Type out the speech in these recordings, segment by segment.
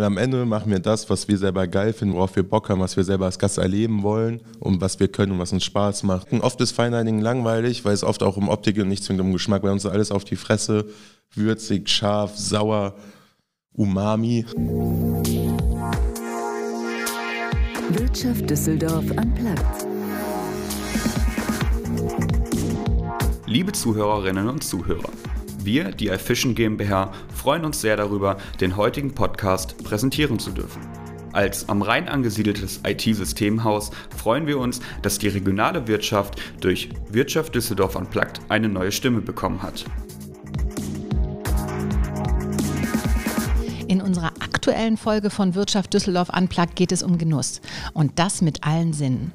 Weil am Ende machen wir das, was wir selber geil finden, worauf wir Bock haben, was wir selber als Gast erleben wollen und was wir können und was uns Spaß macht. Und oft ist Fine Dining langweilig, weil es oft auch um Optik und nicht zwingend um Geschmack. Bei uns alles auf die Fresse, würzig, scharf, sauer, umami. Wirtschaft Düsseldorf am Platz. Liebe Zuhörerinnen und Zuhörer, wir, die iFishing GmbH, freuen uns sehr darüber, den heutigen Podcast präsentieren zu dürfen. Als am Rhein angesiedeltes IT-Systemhaus freuen wir uns, dass die regionale Wirtschaft durch Wirtschaft Düsseldorf Unplugged eine neue Stimme bekommen hat. In unserer aktuellen Folge von Wirtschaft Düsseldorf Unplugged geht es um Genuss. Und das mit allen Sinnen.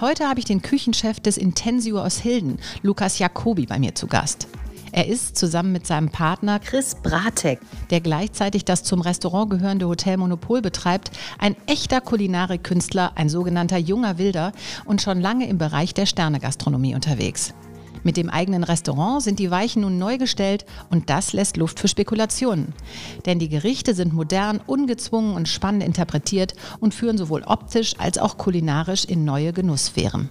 Heute habe ich den Küchenchef des Intensio aus Hilden, Lukas Jacobi, bei mir zu Gast. Er ist zusammen mit seinem Partner Chris Bratek, der gleichzeitig das zum Restaurant gehörende Hotel Monopol betreibt, ein echter Kulinarikkünstler, ein sogenannter junger Wilder und schon lange im Bereich der Sternegastronomie unterwegs. Mit dem eigenen Restaurant sind die Weichen nun neu gestellt und das lässt Luft für Spekulationen. Denn die Gerichte sind modern, ungezwungen und spannend interpretiert und führen sowohl optisch als auch kulinarisch in neue Genusssphären.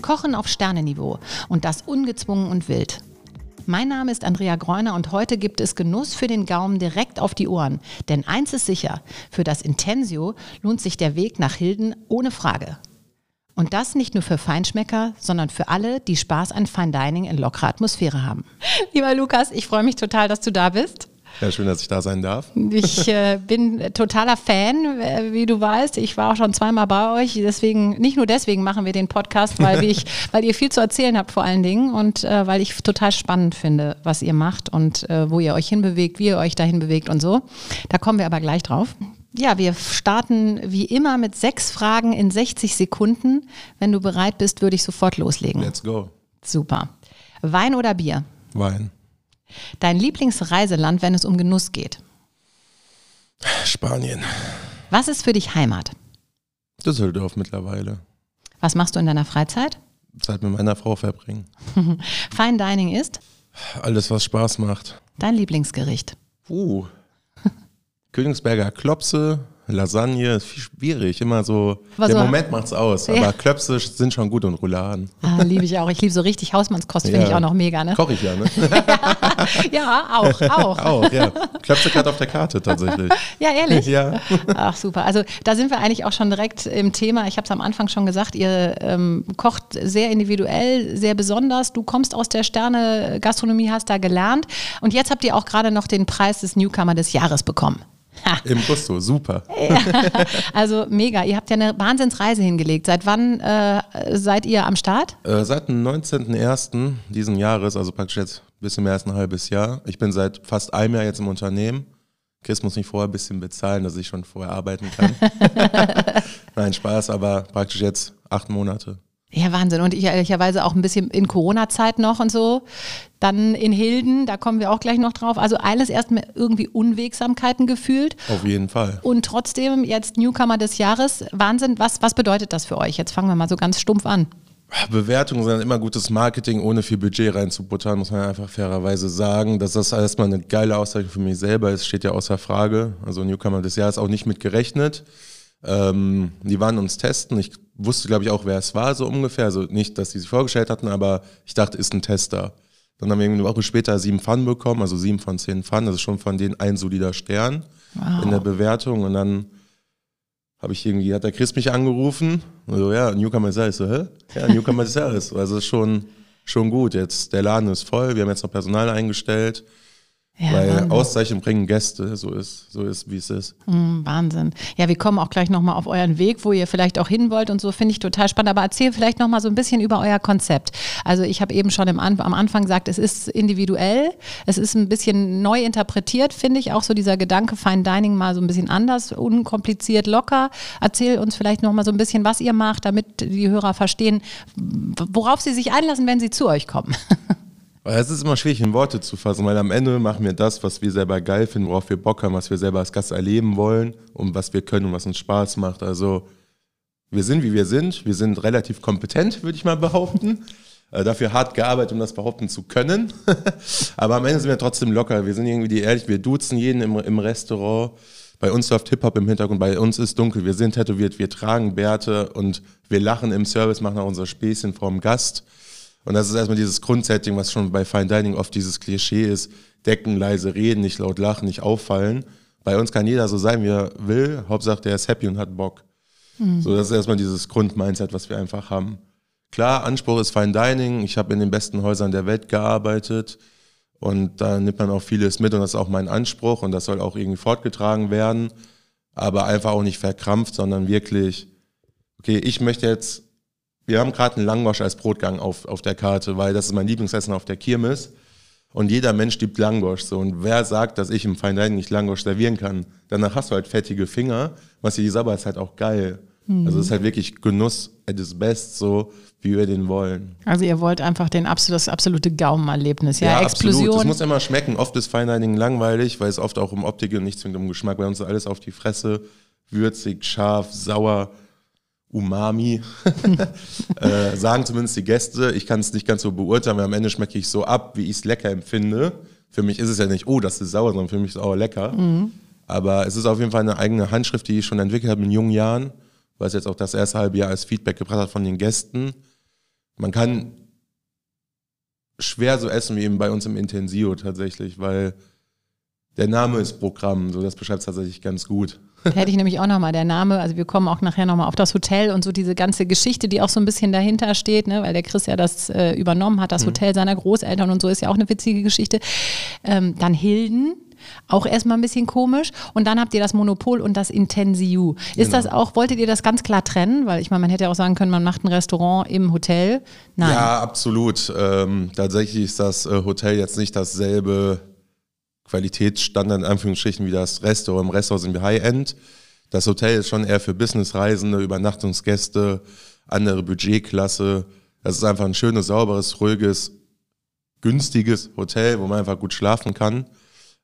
Kochen auf Sterneniveau und das ungezwungen und wild. Mein Name ist Andrea Greuner und heute gibt es Genuss für den Gaumen direkt auf die Ohren. Denn eins ist sicher, für das Intensio lohnt sich der Weg nach Hilden ohne Frage. Und das nicht nur für Feinschmecker, sondern für alle, die Spaß an Fine Dining in lockerer Atmosphäre haben. Lieber Lukas, ich freue mich total, dass du da bist. Ja, schön, dass ich da sein darf. Ich äh, bin totaler Fan, äh, wie du weißt. Ich war auch schon zweimal bei euch. Deswegen, nicht nur deswegen machen wir den Podcast, weil, ich, weil ihr viel zu erzählen habt vor allen Dingen und äh, weil ich total spannend finde, was ihr macht und äh, wo ihr euch hinbewegt, wie ihr euch dahin bewegt und so. Da kommen wir aber gleich drauf. Ja, wir starten wie immer mit sechs Fragen in 60 Sekunden. Wenn du bereit bist, würde ich sofort loslegen. Let's go. Super. Wein oder Bier? Wein. Dein Lieblingsreiseland, wenn es um Genuss geht? Spanien. Was ist für dich Heimat? Düsseldorf mittlerweile. Was machst du in deiner Freizeit? Zeit mit meiner Frau verbringen. Fine Dining ist? Alles, was Spaß macht. Dein Lieblingsgericht? Uh. Königsberger Klopse, Lasagne, ist viel schwierig. Immer so, Aber der so- Moment macht's aus. Ja. Aber Klöpse sind schon gut und Rouladen. Ah, liebe ich auch. Ich liebe so richtig Hausmannskost, finde Ja. ich auch noch mega, ne? Koche ich ja, ne? Ja, auch, auch. Auch, ja. Klöpse gerade auf der Karte tatsächlich. Ja, ehrlich? Ja. Ach, super. Also da sind wir eigentlich auch schon direkt im Thema. Ich habe es am Anfang schon gesagt, ihr ähm, kocht sehr individuell, sehr besonders. Du kommst aus der Sterne-Gastronomie, hast da gelernt. Und jetzt habt ihr auch gerade noch den Preis des Newcomer des Jahres bekommen. Im Gusto, super. Also mega. Ihr habt ja eine Wahnsinnsreise hingelegt. Seit wann äh, seid ihr am Start? Äh, seit dem 19.01. diesen Jahres, also praktisch jetzt ein bisschen mehr als ein halbes Jahr. Ich bin seit fast einem Jahr jetzt im Unternehmen. Chris muss mich vorher ein bisschen bezahlen, dass ich schon vorher arbeiten kann. Nein, Spaß, aber praktisch jetzt acht Monate. Ja, Wahnsinn. Und ich ehrlicherweise auch ein bisschen in Corona-Zeit noch und so. Dann in Hilden, da kommen wir auch gleich noch drauf. Also alles erstmal irgendwie Unwegsamkeiten gefühlt. Auf jeden Fall. Und trotzdem jetzt Newcomer des Jahres. Wahnsinn. Was, was bedeutet das für euch? Jetzt fangen wir mal so ganz stumpf an. Bewertungen sind immer gutes Marketing, ohne viel Budget reinzubuttern, muss man einfach fairerweise sagen. Dass das erstmal eine geile Aussage für mich selber ist, steht ja außer Frage. Also Newcomer des Jahres auch nicht mit gerechnet. Ähm, die waren uns testen. Ich wusste, glaube ich, auch, wer es war, so ungefähr. Also nicht, dass die sich vorgestellt hatten, aber ich dachte, ist ein Tester. Dann haben wir eine Woche später sieben Pfannen bekommen, also sieben von zehn Pfannen. Das ist schon von denen ein solider Stern in der Bewertung. Und dann habe ich irgendwie, hat der Chris mich angerufen. Und so, ja, Newcomer. Ich So, hä? Ja, Newcomer Jahres. Also ist schon, schon gut. Jetzt, der Laden ist voll. Wir haben jetzt noch Personal eingestellt. Ja, weil Wahnsinn. Auszeichnungen bringen Gäste. So ist, so ist, wie es ist. Mm, Wahnsinn. Ja, wir kommen auch gleich nochmal auf euren Weg, wo ihr vielleicht auch hin wollt und so, finde ich total spannend. Aber erzähl vielleicht nochmal so ein bisschen über euer Konzept. Also ich habe eben schon im am Anfang gesagt, es ist individuell, es ist ein bisschen neu interpretiert, finde ich. Auch so dieser Gedanke Fine Dining mal so ein bisschen anders, unkompliziert, locker. Erzähl uns vielleicht nochmal so ein bisschen, was ihr macht, damit die Hörer verstehen, worauf sie sich einlassen, wenn sie zu euch kommen. Es ist immer schwierig in Worte zu fassen, weil am Ende machen wir das, was wir selber geil finden, worauf wir Bock haben, was wir selber als Gast erleben wollen und was wir können und was uns Spaß macht. Also wir sind, wie wir sind. Wir sind relativ kompetent, würde ich mal behaupten. Äh, dafür hart gearbeitet, um das behaupten zu können. Aber am Ende sind wir trotzdem locker. Wir sind irgendwie die ehrlich, wir duzen jeden im, im Restaurant. bei uns läuft Hip-Hop im Hintergrund, bei uns ist dunkel, wir sind tätowiert, wir tragen Bärte und wir lachen im Service, machen auch unser Späßchen vorm Gast. Und das ist erstmal dieses Grundsetting, was schon bei Fine Dining oft dieses Klischee ist. Decken, leise reden, nicht laut lachen, nicht auffallen. Bei uns kann jeder so sein, wie er will. Hauptsache, der ist happy und hat Bock. Mhm. So, das ist erstmal dieses Grundmindset, was wir einfach haben. Klar, Anspruch ist Fine Dining. Ich habe in den besten Häusern der Welt gearbeitet. Und da nimmt man auch vieles mit und das ist auch mein Anspruch und das soll auch irgendwie fortgetragen werden. Aber einfach auch nicht verkrampft, sondern wirklich, okay, ich möchte jetzt, wir haben gerade einen Langwasch als Brotgang auf, auf der Karte, weil das ist mein Lieblingsessen auf der Kirmes. Und jeder Mensch liebt Langosch. So. Und wer sagt, dass ich im Fine Dining nicht Langosch servieren kann? Danach hast du halt fettige Finger. Was hier die Sabber ist halt auch geil. Mhm. Also es ist halt wirklich Genuss at its best, so wie wir den wollen. Also ihr wollt einfach den das absolute Gaumenerlebnis, ja? ja Explosion. Absolut. Es muss immer schmecken. Oft ist Fine Dining langweilig, weil es oft auch um Optik und nicht zwingend um Geschmack. Bei uns ist alles auf die Fresse. Würzig, scharf, sauer, Umami. äh, sagen zumindest die Gäste. Ich kann es nicht ganz so beurteilen, weil am Ende schmecke ich so ab, wie ich es lecker empfinde. Für mich ist es ja nicht, oh, das ist sauer, sondern für mich ist es auch lecker. Mhm. Aber es ist auf jeden Fall eine eigene Handschrift, die ich schon entwickelt habe in jungen Jahren, weil es jetzt auch das erste halbe Jahr als Feedback gebracht hat von den Gästen. Man kann schwer so essen wie eben bei uns im Intensio tatsächlich, weil der Name ist Programm, so das beschreibt es tatsächlich ganz gut. Hätte ich nämlich auch nochmal der Name, also wir kommen auch nachher nochmal auf das Hotel und so diese ganze Geschichte, die auch so ein bisschen dahinter steht, ne, weil der Chris ja das äh, übernommen hat, das mhm. Hotel seiner Großeltern und so ist ja auch eine witzige Geschichte. Ähm, dann Hilden, auch erstmal ein bisschen komisch. Und dann habt ihr das Monopol und das Intensiu. Ist genau. das auch, wolltet ihr das ganz klar trennen? Weil ich meine, man hätte ja auch sagen können, man macht ein Restaurant im Hotel. Nein. Ja, absolut. Ähm, tatsächlich ist das äh, Hotel jetzt nicht dasselbe Qualitätsstandard in Anführungsstrichen wie das Restaurant. Im Restaurant sind wir High-End. Das Hotel ist schon eher für Businessreisende, Übernachtungsgäste, andere Budgetklasse. Das ist einfach ein schönes, sauberes, ruhiges, günstiges Hotel, wo man einfach gut schlafen kann.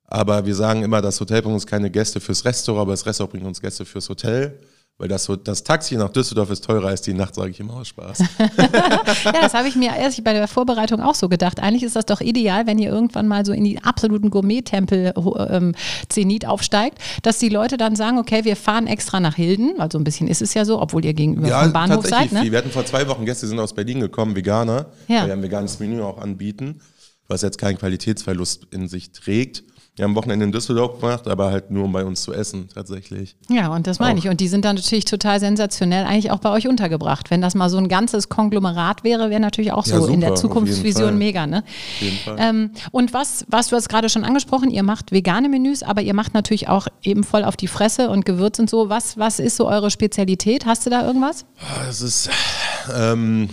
Aber wir sagen immer, das Hotel bringt uns keine Gäste fürs Restaurant, aber das Restaurant bringt uns Gäste fürs Hotel. Weil das, das Taxi nach Düsseldorf ist teurer als die Nacht, sage ich immer aus Spaß. ja, das habe ich mir erst bei der Vorbereitung auch so gedacht. Eigentlich ist das doch ideal, wenn ihr irgendwann mal so in die absoluten Gourmet-Tempel ähm, Zenit aufsteigt, dass die Leute dann sagen, okay, wir fahren extra nach Hilden, also ein bisschen ist es ja so, obwohl ihr gegenüber ja, vom Bahnhof seid. Ne? Wir hatten vor zwei Wochen Gäste, sind aus Berlin gekommen, Veganer, ja. weil wir ein veganes Menü auch anbieten, was jetzt keinen Qualitätsverlust in sich trägt. Wir haben Wochenende in Düsseldorf gemacht, aber halt nur um bei uns zu essen tatsächlich. Ja, und das meine auch. ich. Und die sind dann natürlich total sensationell eigentlich auch bei euch untergebracht. Wenn das mal so ein ganzes Konglomerat wäre, wäre natürlich auch so ja, super, in der Zukunftsvision mega. Ne? Auf jeden Fall. Ähm, und was, was du hast gerade schon angesprochen, ihr macht vegane Menüs, aber ihr macht natürlich auch eben voll auf die Fresse und Gewürz und so. Was, was ist so eure Spezialität? Hast du da irgendwas? Das ist ähm,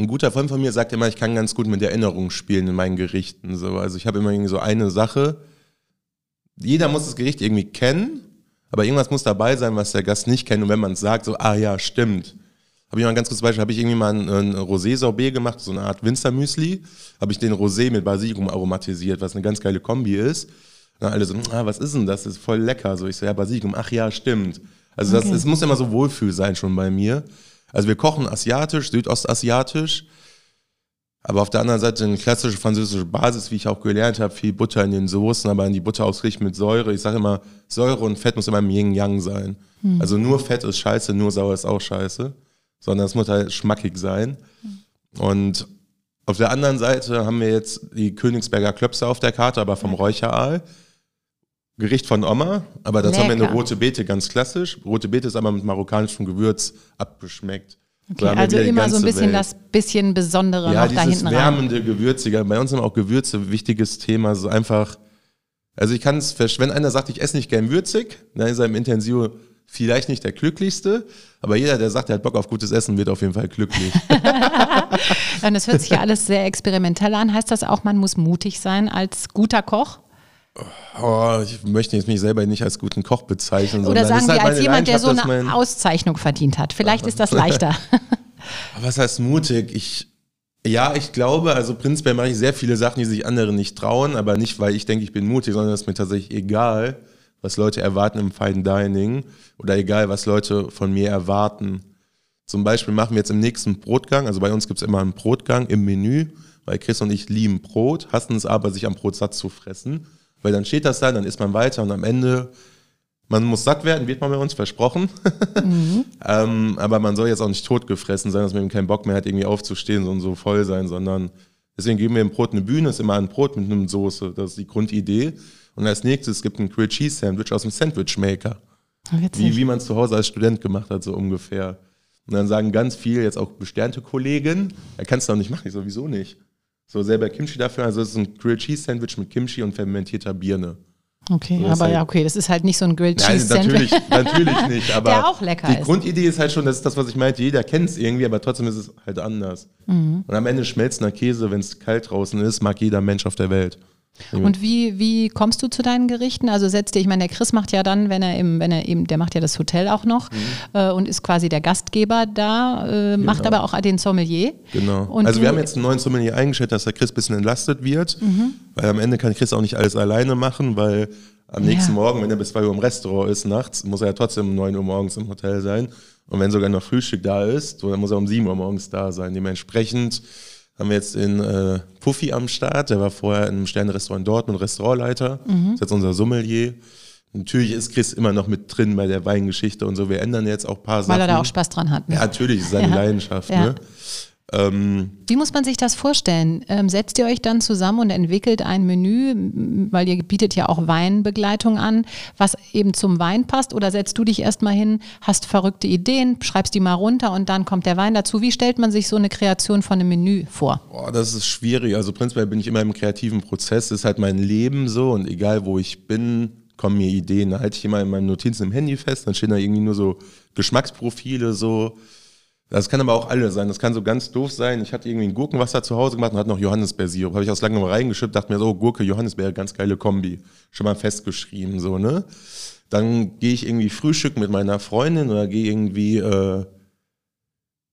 ein guter Freund von mir sagt immer, ich kann ganz gut mit Erinnerungen spielen in meinen Gerichten. So. Also ich habe immer irgendwie so eine Sache. Jeder muss das Gericht irgendwie kennen, aber irgendwas muss dabei sein, was der Gast nicht kennt. Und wenn man es sagt, so, ah ja, stimmt. Habe ich mal ein ganz gutes Beispiel, habe ich irgendwie mal ein, ein Rosé-Sorbet gemacht, so eine Art Winzermüsli. Habe ich den Rosé mit Basilikum aromatisiert, was eine ganz geile Kombi ist. Und dann alle so, ah, was ist denn das? Das ist voll lecker. So, ich so, ja, Basilikum, ach ja, stimmt. Also das, es muss immer so Wohlfühl sein schon bei mir. Also wir kochen asiatisch, südostasiatisch, aber auf der anderen Seite eine klassische französische Basis, wie ich auch gelernt habe, viel Butter in den Soßen, aber in die Butter ausgerichtet mit Säure. Ich sage immer, Säure und Fett muss immer im Yin-Yang sein. Hm. Also nur Fett ist scheiße, nur Sauer ist auch scheiße, sondern es muss halt schmackig sein. Hm. Und auf der anderen Seite haben wir jetzt die Königsberger Klöpse auf der Karte, aber vom Räucheraal. Gericht von Oma, aber dazu Lecker. haben wir eine rote Beete, ganz klassisch. Rote Beete ist aber mit marokkanischem Gewürz abgeschmeckt. Okay, also immer so ein bisschen Welt. das bisschen Besondere ja, noch da hinten rein. wärmende, gewürzige. Bei uns sind auch Gewürze wichtiges Thema. So einfach, also ich kann es, wenn einer sagt, ich esse nicht gern würzig, dann ist er im Intensivo vielleicht nicht der glücklichste, aber jeder, der sagt, er hat Bock auf gutes Essen, wird auf jeden Fall glücklich. Und das hört sich ja alles sehr experimentell an. Heißt das auch, man muss mutig sein als guter Koch? Oh, ich möchte jetzt mich selber nicht als guten Koch bezeichnen. Oder sagen wir halt als jemand, der so eine Auszeichnung verdient hat. Vielleicht ist das leichter. Was heißt mutig? Ich, ja, ich glaube, also prinzipiell mache ich sehr viele Sachen, die sich andere nicht trauen, aber nicht, weil ich denke, ich bin mutig, sondern es ist mir tatsächlich egal, was Leute erwarten im Fine Dining oder egal, was Leute von mir erwarten. Zum Beispiel machen wir jetzt im nächsten Brotgang, also bei uns gibt es immer einen Brotgang im Menü, weil Chris und ich lieben Brot, hassen es aber, sich am Brot satt zu fressen. Weil dann steht das da, dann isst man weiter und am Ende Man muss satt werden, wird man bei uns versprochen. Mhm. ähm, aber man soll jetzt auch nicht totgefressen sein, dass man eben keinen Bock mehr hat, irgendwie aufzustehen und so voll sein, sondern deswegen geben wir im Brot eine Bühne, ist immer ein Brot mit einer Soße. Das ist die Grundidee. Und als nächstes gibt es ein Grilled Cheese Sandwich aus dem Sandwich Maker. Wie, wie man es zu Hause als Student gemacht hat, so ungefähr. Und dann sagen ganz viele, jetzt auch besternte Kollegen, er kann es doch nicht machen, ich sowieso nicht. So selber Kimchi dafür, also es ist ein Grilled Cheese Sandwich mit Kimchi und fermentierter Birne. Okay, so, aber halt, ja, okay, das ist halt nicht so ein Grilled Cheese Sandwich. Natürlich, natürlich nicht, aber Der auch lecker die ist. Grundidee ist halt schon, das ist das, was ich meinte, jeder kennt es irgendwie, aber trotzdem ist es halt anders. Mhm. Und am Ende schmelzender Käse, wenn es kalt draußen ist, mag jeder Mensch auf der Welt. Und wie, wie kommst du zu deinen Gerichten? Also setzt dir, ich meine, der Chris macht ja dann, wenn er eben, wenn er eben, der macht ja das Hotel auch noch mhm. äh, und ist quasi der Gastgeber da, äh, genau. macht aber auch den Sommelier. Genau. Und also wir haben jetzt einen neuen Sommelier eingestellt, dass der Chris ein bisschen entlastet wird, mhm. weil am Ende kann Chris auch nicht alles alleine machen, weil am nächsten ja. Morgen, wenn er bis 2 Uhr im Restaurant ist, nachts, muss er ja trotzdem um 9 Uhr morgens im Hotel sein. Und wenn sogar noch Frühstück da ist, dann muss er um 7 Uhr morgens da sein. Dementsprechend haben wir jetzt den äh, Puffy am Start, der war vorher in einem Sternenrestaurant Dortmund Restaurantleiter, mhm. ist jetzt unser Sommelier. Natürlich ist Chris immer noch mit drin bei der Weingeschichte und so. Wir ändern jetzt auch ein paar Weil Sachen. Weil er da auch Spaß dran hat. Ne? Ja, natürlich, ist seine ja. Leidenschaft. Ja. Ne? Ähm, Wie muss man sich das vorstellen? Ähm, setzt ihr euch dann zusammen und entwickelt ein Menü, weil ihr bietet ja auch Weinbegleitung an, was eben zum Wein passt? Oder setzt du dich erstmal hin, hast verrückte Ideen, schreibst die mal runter und dann kommt der Wein dazu? Wie stellt man sich so eine Kreation von einem Menü vor? Boah, das ist schwierig. Also prinzipiell bin ich immer im kreativen Prozess. Das ist halt mein Leben so und egal wo ich bin, kommen mir Ideen. Da halte ich immer in meinen Notizen im Handy fest, dann stehen da irgendwie nur so Geschmacksprofile so das kann aber auch alles sein. Das kann so ganz doof sein. Ich hatte irgendwie ein Gurkenwasser zu Hause gemacht und hatte noch Johannisbeersirup. Habe ich aus langem reingeschüttet, dachte mir so, Gurke, Johannisbeer, ganz geile Kombi. Schon mal festgeschrieben, so, ne? Dann gehe ich irgendwie Frühstück mit meiner Freundin oder gehe irgendwie, äh,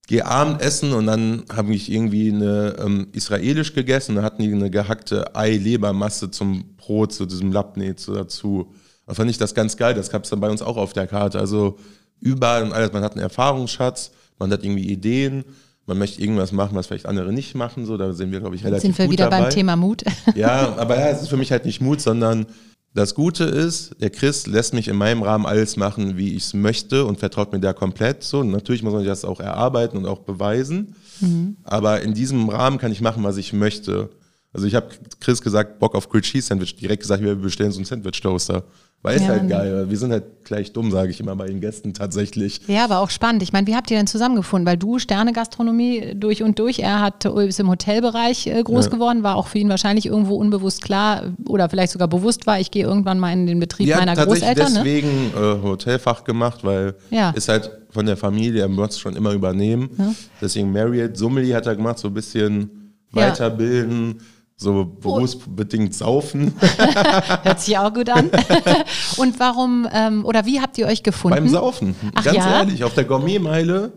gehe Abendessen und dann habe ich irgendwie eine ähm, israelisch gegessen. Da hatten die eine gehackte Ei-Lebermasse zum Brot, zu diesem Labnet so dazu. Da fand ich das ganz geil. Das gab es dann bei uns auch auf der Karte. Also überall und alles. Man hat einen Erfahrungsschatz man hat irgendwie Ideen, man möchte irgendwas machen, was vielleicht andere nicht machen. So, da sind wir, glaube ich, relativ Sind wir gut wieder dabei. beim Thema Mut? Ja, aber ja, es ist für mich halt nicht Mut, sondern das Gute ist, der Chris lässt mich in meinem Rahmen alles machen, wie ich es möchte und vertraut mir da komplett so. Und natürlich muss man das auch erarbeiten und auch beweisen. Mhm. Aber in diesem Rahmen kann ich machen, was ich möchte. Also ich habe Chris gesagt, Bock auf Grilled Cheese Sandwich, direkt gesagt, wir bestellen so einen Sandwich Toaster. Weil ja, halt geil. Wir sind halt gleich dumm, sage ich immer bei den Gästen tatsächlich. Ja, aber auch spannend. Ich meine, wie habt ihr denn zusammengefunden? Weil du Sterne-Gastronomie durch und durch, er hat, ist im Hotelbereich äh, groß ja. geworden, war auch für ihn wahrscheinlich irgendwo unbewusst klar oder vielleicht sogar bewusst war, ich gehe irgendwann mal in den Betrieb ja, meiner Großeltern. Ne? deswegen ne? äh, Hotelfach gemacht, weil ja. ist halt von der Familie, er muss schon immer übernehmen. Deswegen Marriott, Summeli hat er gemacht, so ein bisschen weiterbilden so berufsbedingt saufen. Hört sich auch gut an. Und warum ähm, oder wie habt ihr euch gefunden? Beim Saufen. Ach, Ganz ja? ehrlich, auf der Gourmetmeile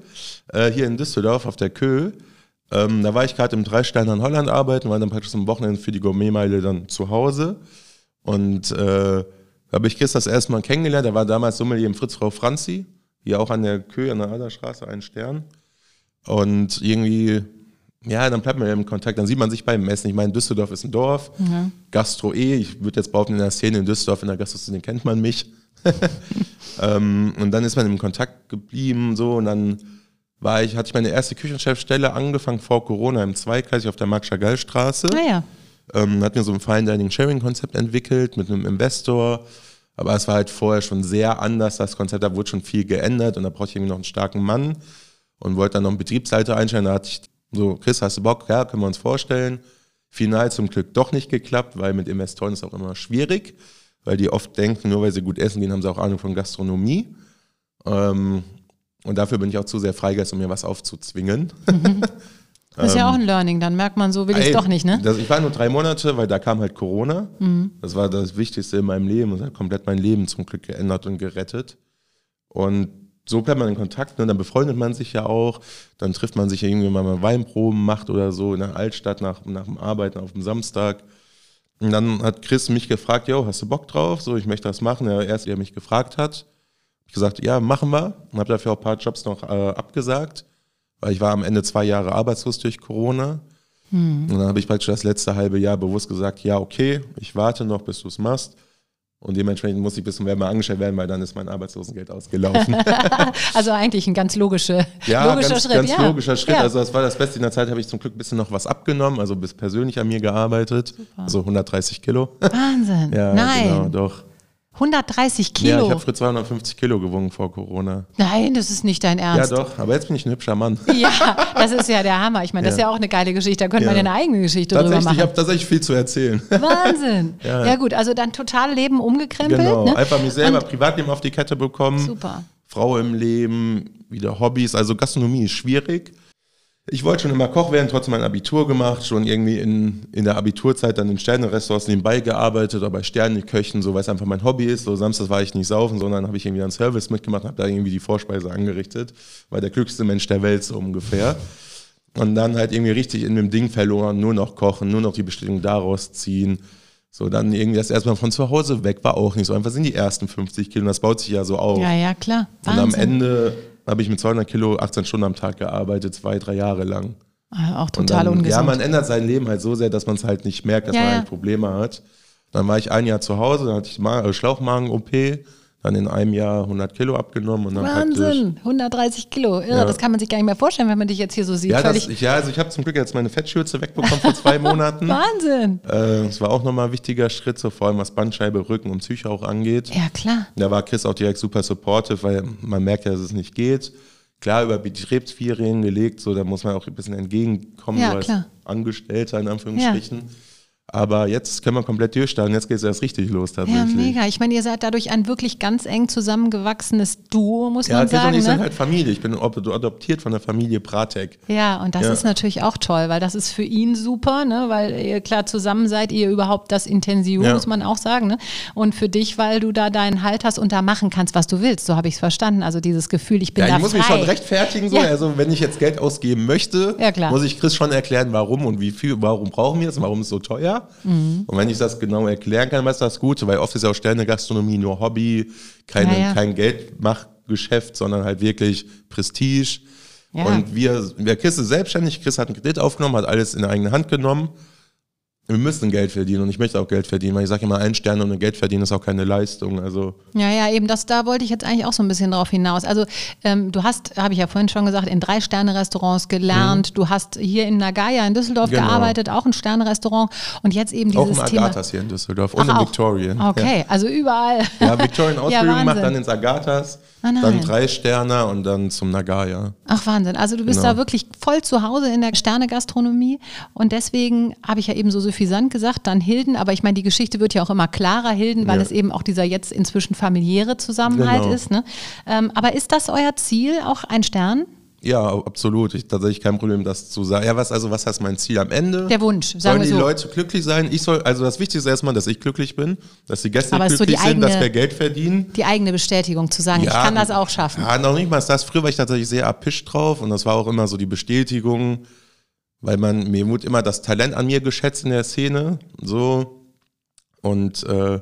äh, hier in Düsseldorf auf der Kö. Ähm, da war ich gerade im Dreisteiner in Holland arbeiten, war dann praktisch am Wochenende für die Gourmetmeile dann zu Hause. Und äh, da habe ich Chris das erste Mal kennengelernt. Er war damals Sommelier im Fritz Frau Franzi, hier auch an der Kö an der Aderstraße, ein Stern. Und irgendwie ja, dann bleibt man ja im Kontakt, dann sieht man sich beim Messen. Ich meine, Düsseldorf ist ein Dorf, mhm. Gastro E, ich würde jetzt behaupten, in der Szene in Düsseldorf, in der Gastroszene kennt man mich. ähm, und dann ist man im Kontakt geblieben, so, und dann war ich, hatte ich meine erste Küchenchefstelle angefangen vor Corona im Zweikreis auf der Mark-Chagall-Straße. Ah, ja. ähm, hat mir so ein Fine Dining Sharing Konzept entwickelt mit einem Investor. Aber es war halt vorher schon sehr anders, das Konzept, da wurde schon viel geändert und da brauchte ich irgendwie noch einen starken Mann und wollte dann noch einen Betriebsleiter einstellen. Da hatte ich so, Chris, hast du Bock? Ja, können wir uns vorstellen. Final zum Glück doch nicht geklappt, weil mit Investoren ist auch immer schwierig, weil die oft denken, nur weil sie gut essen gehen, haben sie auch Ahnung von Gastronomie. Ähm, und dafür bin ich auch zu sehr freigeist, um mir was aufzuzwingen. Mhm. Das ist ja auch ein Learning, dann merkt man, so will ich es doch nicht, ne? Das, ich war nur drei Monate, weil da kam halt Corona. Mhm. Das war das Wichtigste in meinem Leben und hat komplett mein Leben zum Glück geändert und gerettet. Und so bleibt man in Kontakt, ne? dann befreundet man sich ja auch, dann trifft man sich irgendwie mal Weinproben macht oder so in der Altstadt nach, nach dem Arbeiten auf dem Samstag. Und dann hat Chris mich gefragt, yo, hast du Bock drauf? So, ich möchte das machen. Er erst, der mich gefragt hat. Ich gesagt, ja, machen wir. Und habe dafür auch ein paar Jobs noch äh, abgesagt, weil ich war am Ende zwei Jahre arbeitslos durch Corona. Hm. Und dann habe ich praktisch das letzte halbe Jahr bewusst gesagt, ja, okay, ich warte noch, bis du es machst. Und dementsprechend muss ich bis zum Wärme angestellt werden, weil dann ist mein Arbeitslosengeld ausgelaufen. also eigentlich ein ganz logische, ja, logischer ganz, Schritt. ganz ja. logischer Schritt. Ja. Also das war das Beste. In der Zeit habe ich zum Glück ein bisschen noch was abgenommen, also bis persönlich an mir gearbeitet. Also 130 Kilo. Wahnsinn. ja, Nein. genau, doch. 130 Ja, Kilo. ich habe für 250 Kilo gewogen vor Corona. Nein, das ist nicht dein Ja, Ernst. doch, aber jetzt bin ich ein hübscher Mann. Ja, das ist ja der Hammer. Ich meine, das ist Ja. ja auch eine geile Geschichte. Da könnte man ja Ja. eine eigene Geschichte drüber Tatsächlich, ich machen. habe tatsächlich viel zu erzählen. Wahnsinn. Ja. Ja. gut, also dann total Leben umgekrempelt. genau, Ne? einfach mich selber Und- Privatleben auf die Kette bekommen. Super. Frau im Leben, wieder Hobbys. Also Gastronomie ist schwierig. Ich wollte schon immer Koch werden, trotzdem mein Abitur gemacht, schon irgendwie in, in der Abiturzeit dann in Sternenrestaurants nebenbei gearbeitet oder bei Sterneköchen, so weil es einfach mein Hobby ist. So samstags war ich nicht saufen, sondern habe ich irgendwie einen Service mitgemacht, habe da irgendwie die Vorspeise angerichtet. War der glücklichste Mensch der Welt so ungefähr. Und dann halt irgendwie richtig in dem Ding verloren, nur noch kochen, nur noch die Bestätigung daraus ziehen. So, dann irgendwie das erstmal von zu Hause weg war auch nicht so einfach sind die ersten 50 Kilo und das baut sich ja so auf. Ja, ja, klar. Und Wahnsinn. am Ende habe ich mit 200 Kilo 18 Stunden am Tag gearbeitet, zwei, drei Jahre lang. Ah, auch total dann, ungesund. Ja, man ändert sein Leben halt so sehr, dass man es halt nicht merkt, dass Ja, man ja. halt Probleme hat. Dann war ich ein Jahr zu Hause, dann hatte ich äh, Schlauchmagen-OP, dann in einem Jahr 100 Kilo abgenommen und dann. Wahnsinn, 130 Kilo. Irre, Ja. das kann man sich gar nicht mehr vorstellen, wenn man dich jetzt hier so sieht. Ja, das, ja, also ich habe zum Glück jetzt meine Fettschürze wegbekommen vor zwei Monaten. Wahnsinn. Äh, Das war auch nochmal ein wichtiger Schritt, so vor allem was Bandscheibe, Rücken und Psyche auch angeht. Ja, klar. Da war Chris auch direkt super supportive, weil man merkt ja, dass es nicht geht. Klar, über Betriebsferien gelegt, so da muss man auch ein bisschen entgegenkommen, Ja, so als klar. Angestellter in Anführungsstrichen. Aber jetzt können wir komplett durchstarten, jetzt geht es erst richtig los Ja, tatsächlich. mega. Ich meine, ihr seid dadurch ein wirklich ganz eng zusammengewachsenes Duo, muss Ja, man sagen. ich sind Ne? halt Familie. Ich bin adoptiert von der Familie Pratek. Ja, und das Ja. ist natürlich auch toll, weil das ist für ihn super, ne? weil ihr klar zusammen seid, ihr überhaupt das Intensio, Ja. muss man auch sagen. Ne? Und für dich, weil du da deinen Halt hast und da machen kannst, was du willst. So habe ich es verstanden. Also dieses Gefühl, ich bin Ja, da ich muss frei. mich schon rechtfertigen. So. Ja. Also wenn ich jetzt Geld ausgeben möchte, Ja, muss ich Chris schon erklären, warum und wie viel, warum brauchen wir es, warum ist es so teuer. Mhm. Und wenn ich das genau erklären kann, was ist das Gute, weil oft ist ja auch Sterne-Gastronomie nur Hobby, keine, Ja, ja. kein Geldmachgeschäft, sondern halt wirklich Prestige. Ja. Und wir, wir Chris ist selbstständig, Chris hat einen Kredit aufgenommen, hat alles in eigene Hand genommen. Wir müssen Geld verdienen und ich möchte auch Geld verdienen, weil ich sage immer, ein Stern und Geld verdienen ist auch keine Leistung. Also Ja, ja, eben, das, da wollte ich jetzt eigentlich auch so ein bisschen drauf hinaus. Also ähm, du hast, habe ich ja vorhin schon gesagt, in drei Sterne-Restaurants gelernt. Du hast hier in Nagaya in Düsseldorf Mhm. Genau. gearbeitet, auch ein Sterne-Restaurant. Und jetzt eben auch dieses im Thema. Agathas hier in Düsseldorf und Ach, im auch. Victorian. Okay, also überall. Ja, Victorian Ja, Ausbildung gemacht, Wahnsinn. dann ins Agathas, Ah, dann drei Sterne und dann zum Nagaya. Ach Wahnsinn, also du bist Genau. da wirklich voll zu Hause in der Sterne-Gastronomie und deswegen habe ich ja eben so suffisant gesagt, dann Hilden, aber ich meine, die Geschichte wird ja auch immer klarer, Hilden, weil Ja. es eben auch dieser jetzt inzwischen familiäre Zusammenhalt Genau. ist. Ne? Ähm, aber ist das euer Ziel, auch ein Stern? Ja, absolut. Ich tatsächlich kein Problem, das zu sagen. Ja, was, also was heißt mein Ziel am Ende? Der Wunsch, sagen Sollen die so. Leute glücklich sein? Ich soll, also das Wichtigste ist erstmal, dass ich glücklich bin, dass die Gäste ist so glücklich die sind, dass eigene- wir Geld verdienen. Die eigene Bestätigung zu sagen, ich kann das auch schaffen. Ja, noch nicht mal das. Früher war ich tatsächlich sehr erpischt drauf und das war auch immer so die Bestätigung, weil man, mir wurde immer das Talent an mir geschätzt in der Szene, so. Und äh,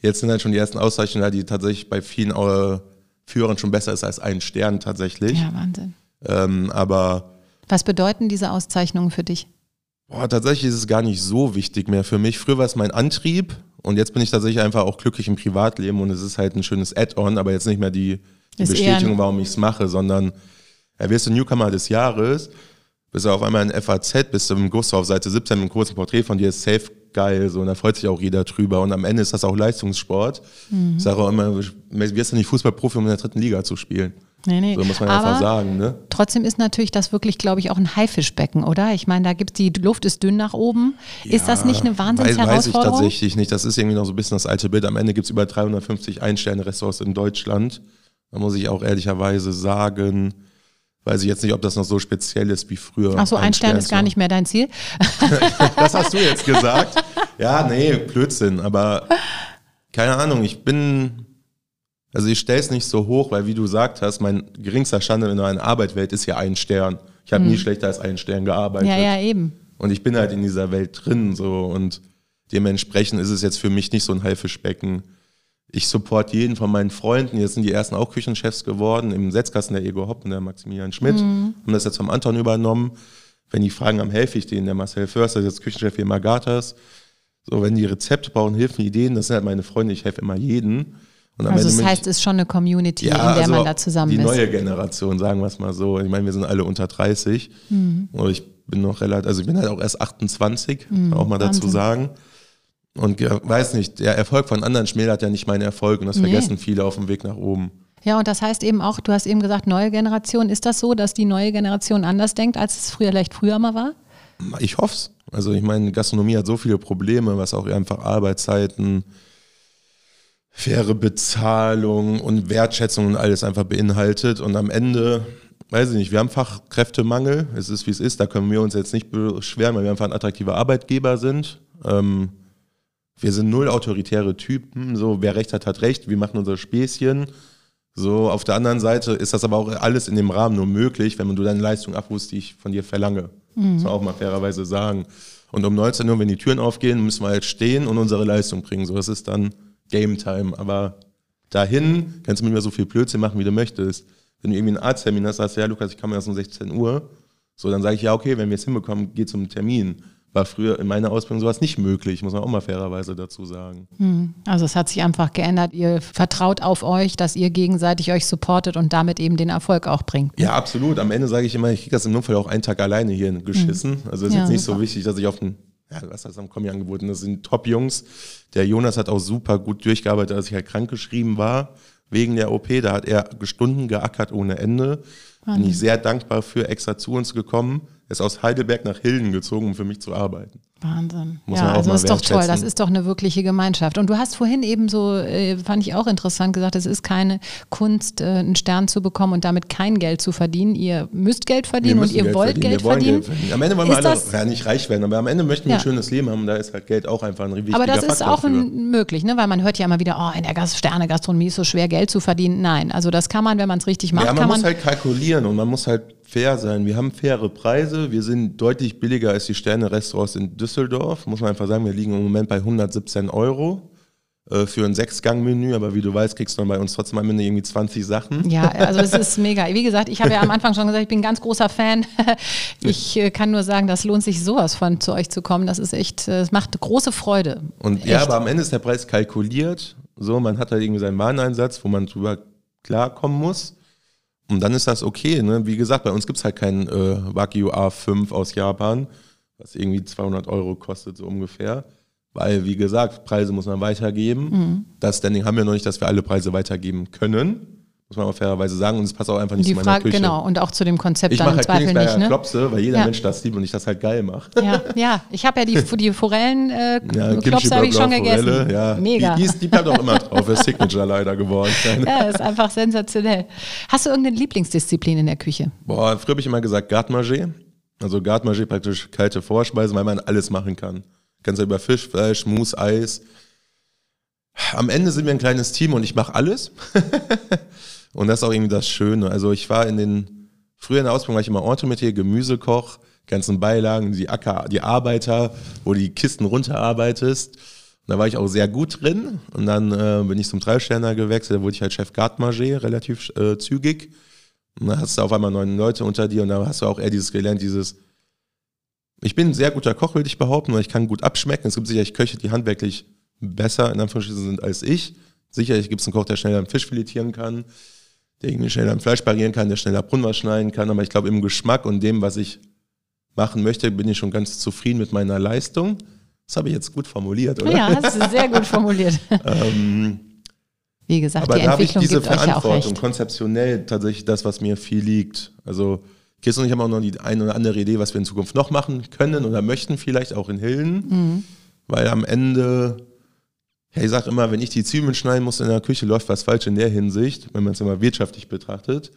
jetzt sind halt schon die ersten Auszeichnungen da, die tatsächlich bei vielen äh, Führern schon besser ist als ein Stern tatsächlich. Ja, Wahnsinn. Ähm, aber Was bedeuten diese Auszeichnungen für dich? boah, tatsächlich ist es gar nicht so wichtig mehr für mich. Früher war es mein Antrieb und jetzt bin ich tatsächlich einfach auch glücklich im Privatleben und es ist halt ein schönes Add-on, aber jetzt nicht mehr die, die Bestätigung, warum ich es mache, sondern ja, wirst du Newcomer des Jahres, bist du auf einmal in FAZ, bist du im Gustav auf Seite 17 mit einem kurzen Porträt von dir, ist safe geil, so, und da freut sich auch jeder drüber und am Ende ist das auch Leistungssport. Mhm. Ich sage auch immer, wirst du nicht Fußballprofi, um in der dritten Liga zu spielen. Nee, nee. So muss man Aber einfach sagen, ne? Trotzdem ist natürlich das wirklich, glaube ich, auch ein Haifischbecken, oder? Ich meine, da gibt die Luft ist dünn nach oben. ist das nicht eine Weiß, weiß ich Wahnsinnsherausforderung? tatsächlich nicht. Das ist irgendwie noch so ein bisschen das alte Bild. Am Ende gibt es über 350 Ein-Sterne-Restaurants in Deutschland. Da muss ich auch ehrlicherweise sagen, weiß ich jetzt nicht, ob das noch so speziell ist wie früher. Ach so, ein Stern ist gar nicht mehr dein Ziel. Das hast du jetzt gesagt. Ja, nee, Blödsinn. Aber keine Ahnung, ich bin. Also ich stelle es nicht so hoch, weil wie du gesagt hast, mein geringster Standard in einer Arbeitwelt ist ja ein Stern. Ich habe nie schlechter als einen Stern gearbeitet. Hm. Ja, ja, eben. Und ich bin halt in dieser Welt drin so und dementsprechend ist es jetzt für mich nicht so ein Haifischbecken. Ich support jeden von meinen Freunden. Jetzt sind die ersten auch Küchenchefs geworden. Im Setzkasten der Ego Hopp und der Maximilian Schmidt. Mhm. Haben das jetzt vom Anton übernommen. Wenn die fragen, am helfe ich denen. Der Marcel Förster ist jetzt Küchenchef hier im Agathas. So, wenn die Rezepte brauchen, Hilfen, Ideen, das sind halt meine Freunde, ich helfe immer jeden. Und also das heißt, es ist schon eine Community, ja, in der also man da zusammen die ist. Die neue Generation, sagen wir es mal so. Ich meine, wir sind alle unter 30. Mhm. Und ich bin noch relativ, also ich bin halt auch erst 28, mhm, auch mal dazu Wahnsinn. sagen. Und weiß nicht, der Erfolg von anderen schmälert ja nicht meinen Erfolg und das nee. vergessen viele auf dem Weg nach oben. Ja, und das heißt eben auch, du hast eben gesagt, neue Generation. Ist das so, dass die neue Generation anders denkt, als es früher vielleicht früher mal war? Ich hoffe es. Also ich meine, Gastronomie hat so viele Probleme, was auch einfach Arbeitszeiten, faire Bezahlung und Wertschätzung und alles einfach beinhaltet. Und am Ende, weiß ich nicht, wir haben Fachkräftemangel. Es ist, wie es ist. Da können wir uns jetzt nicht beschweren, weil wir einfach ein attraktiver Arbeitgeber sind. Ähm, wir sind null autoritäre Typen. So, wer Recht hat, hat Recht. Wir machen unsere Späßchen. So, auf der anderen Seite ist das aber auch alles in dem Rahmen nur möglich, wenn du deine Leistung abrufst, die ich von dir verlange. Mhm. Muss man auch mal fairerweise sagen. Und um 19 Uhr, wenn die Türen aufgehen, müssen wir halt stehen und unsere Leistung bringen. So, das ist dann Game Time. Aber dahin kannst du mit mir so viel Blödsinn machen, wie du möchtest. Wenn du irgendwie einen Arzttermin hast, sagst du, ja, Lukas, ich komme erst um 16 Uhr. So, dann sage ich, ja, okay, wenn wir es hinbekommen, geh zum Termin war früher in meiner Ausbildung sowas nicht möglich, muss man auch mal fairerweise dazu sagen. Hm. Also es hat sich einfach geändert. Ihr vertraut auf euch, dass ihr gegenseitig euch supportet und damit eben den Erfolg auch bringt. Ja, absolut. Am Ende sage ich immer, ich kriege das im Notfall auch einen Tag alleine hier geschissen. Hm. Also es ist ja, jetzt nicht super. so wichtig, dass ich auf den ja, was heißt am Kommi angeboten? Das sind Top-Jungs. Der Jonas hat auch super gut durchgearbeitet, als ich halt krankgeschrieben war wegen der OP. Da hat er Stunden geackert ohne Ende. Bin ich sehr dankbar für, extra zu uns gekommen ist aus Heidelberg nach Hilden gezogen, um für mich zu arbeiten. Wahnsinn. Muss ja, also ist doch toll. Das ist doch eine wirkliche Gemeinschaft. Und du hast vorhin eben so, äh, fand ich auch interessant gesagt, es ist keine Kunst, äh, einen Stern zu bekommen und damit kein Geld zu verdienen. Ihr müsst Geld verdienen und ihr Geld wollt verdienen. Geld, verdienen. Geld verdienen. Am Ende wollen ist wir alle ja, nicht reich werden, aber am Ende möchten wir ja. ein schönes Leben haben. Da ist halt Geld auch einfach ein wichtiger Aber das ist Faktor auch ein, möglich, ne? weil man hört ja immer wieder, oh, in der Sterne-Gastronomie ist so schwer Geld zu verdienen. Nein, also das kann man, wenn man es richtig macht. Ja, man muss man halt kalkulieren und man muss halt fair sein. Wir haben faire Preise. Wir sind deutlich billiger als die Sterne-Restaurants in Düsseldorf. Muss man einfach sagen, wir liegen im Moment bei 117 Euro äh, für ein Sechsgang-Menü, aber wie du weißt, kriegst du dann bei uns trotzdem am Ende irgendwie 20 Sachen. Ja, also es ist mega. Wie gesagt, ich habe ja am Anfang schon gesagt, ich bin ein ganz großer Fan. Ich äh, kann nur sagen, das lohnt sich sowas von zu euch zu kommen. Das ist echt, es macht große Freude. Und echt. ja, aber am Ende ist der Preis kalkuliert. So, man hat halt irgendwie seinen Wareneinsatz, wo man drüber klarkommen muss. Und dann ist das okay. Ne? Wie gesagt, bei uns gibt es halt keinen äh, Wagyu A5 aus Japan, was irgendwie 200 Euro kostet, so ungefähr. Weil, wie gesagt, Preise muss man weitergeben. Mhm. Das Standing haben wir noch nicht, dass wir alle Preise weitergeben können muss man auch fairerweise sagen. Und es passt auch einfach nicht die zu meiner Frage, Küche. Genau, und auch zu dem Konzept ich dann im halt Zweifel nicht. Ne? Klopse, weil jeder ja. Mensch das liebt und ich das halt geil mache. Ja, ja. ich habe ja die, die Forellen äh, ja, Klopse habe ich schon gegessen. Ja. Mega. Die, die, die bleibt auch immer drauf, ist Signature leider geworden. ja, ist einfach sensationell. Hast du irgendeine Lieblingsdisziplin in der Küche? Boah, früher habe ich immer gesagt Gartmanger. Also Gartmanger praktisch kalte Vorspeise, weil man alles machen kann. Kannst ja über Fisch, Fleisch, Mousse, Eis. Am Ende sind wir ein kleines Team und ich mache alles. Und das ist auch irgendwie das Schöne. Also ich war in den, früher in der Ausbildung war ich immer Entremetier, Gemüsekoch, ganzen Beilagen, die Acker, die Arbeiter, wo du die Kisten runterarbeitest. Und da war ich auch sehr gut drin. Und dann äh, bin ich zum Dreisterner gewechselt, da wurde ich halt Chef Gartmanger, relativ äh, zügig. Und dann hast du auf einmal neun Leute unter dir und da hast du auch eher dieses gelernt, dieses ich bin ein sehr guter Koch, will ich behaupten, weil ich kann gut abschmecken. Es gibt sicherlich Köche, die handwerklich besser in Anführungsstrichen sind als ich. Sicherlich gibt es einen Koch, der schneller einen Fisch filetieren kann der irgendwie schneller am Fleisch parieren kann, der schneller Brunnen schneiden kann. Aber ich glaube, im Geschmack und dem, was ich machen möchte, bin ich schon ganz zufrieden mit meiner Leistung. Das habe ich jetzt gut formuliert, oder? Ja, hast du sehr gut formuliert. ähm, Wie gesagt, aber die da Entwicklung ich diese Verantwortung, ja konzeptionell tatsächlich das, was mir viel liegt. Also Kirsten und ich haben auch noch die eine oder andere Idee, was wir in Zukunft noch machen können oder möchten, vielleicht auch in Hilden. Mhm. Weil am Ende ja, ich sage immer, wenn ich die Zwiebeln schneiden muss in der Küche, läuft was falsch in der Hinsicht. Wenn man es immer wirtschaftlich betrachtet,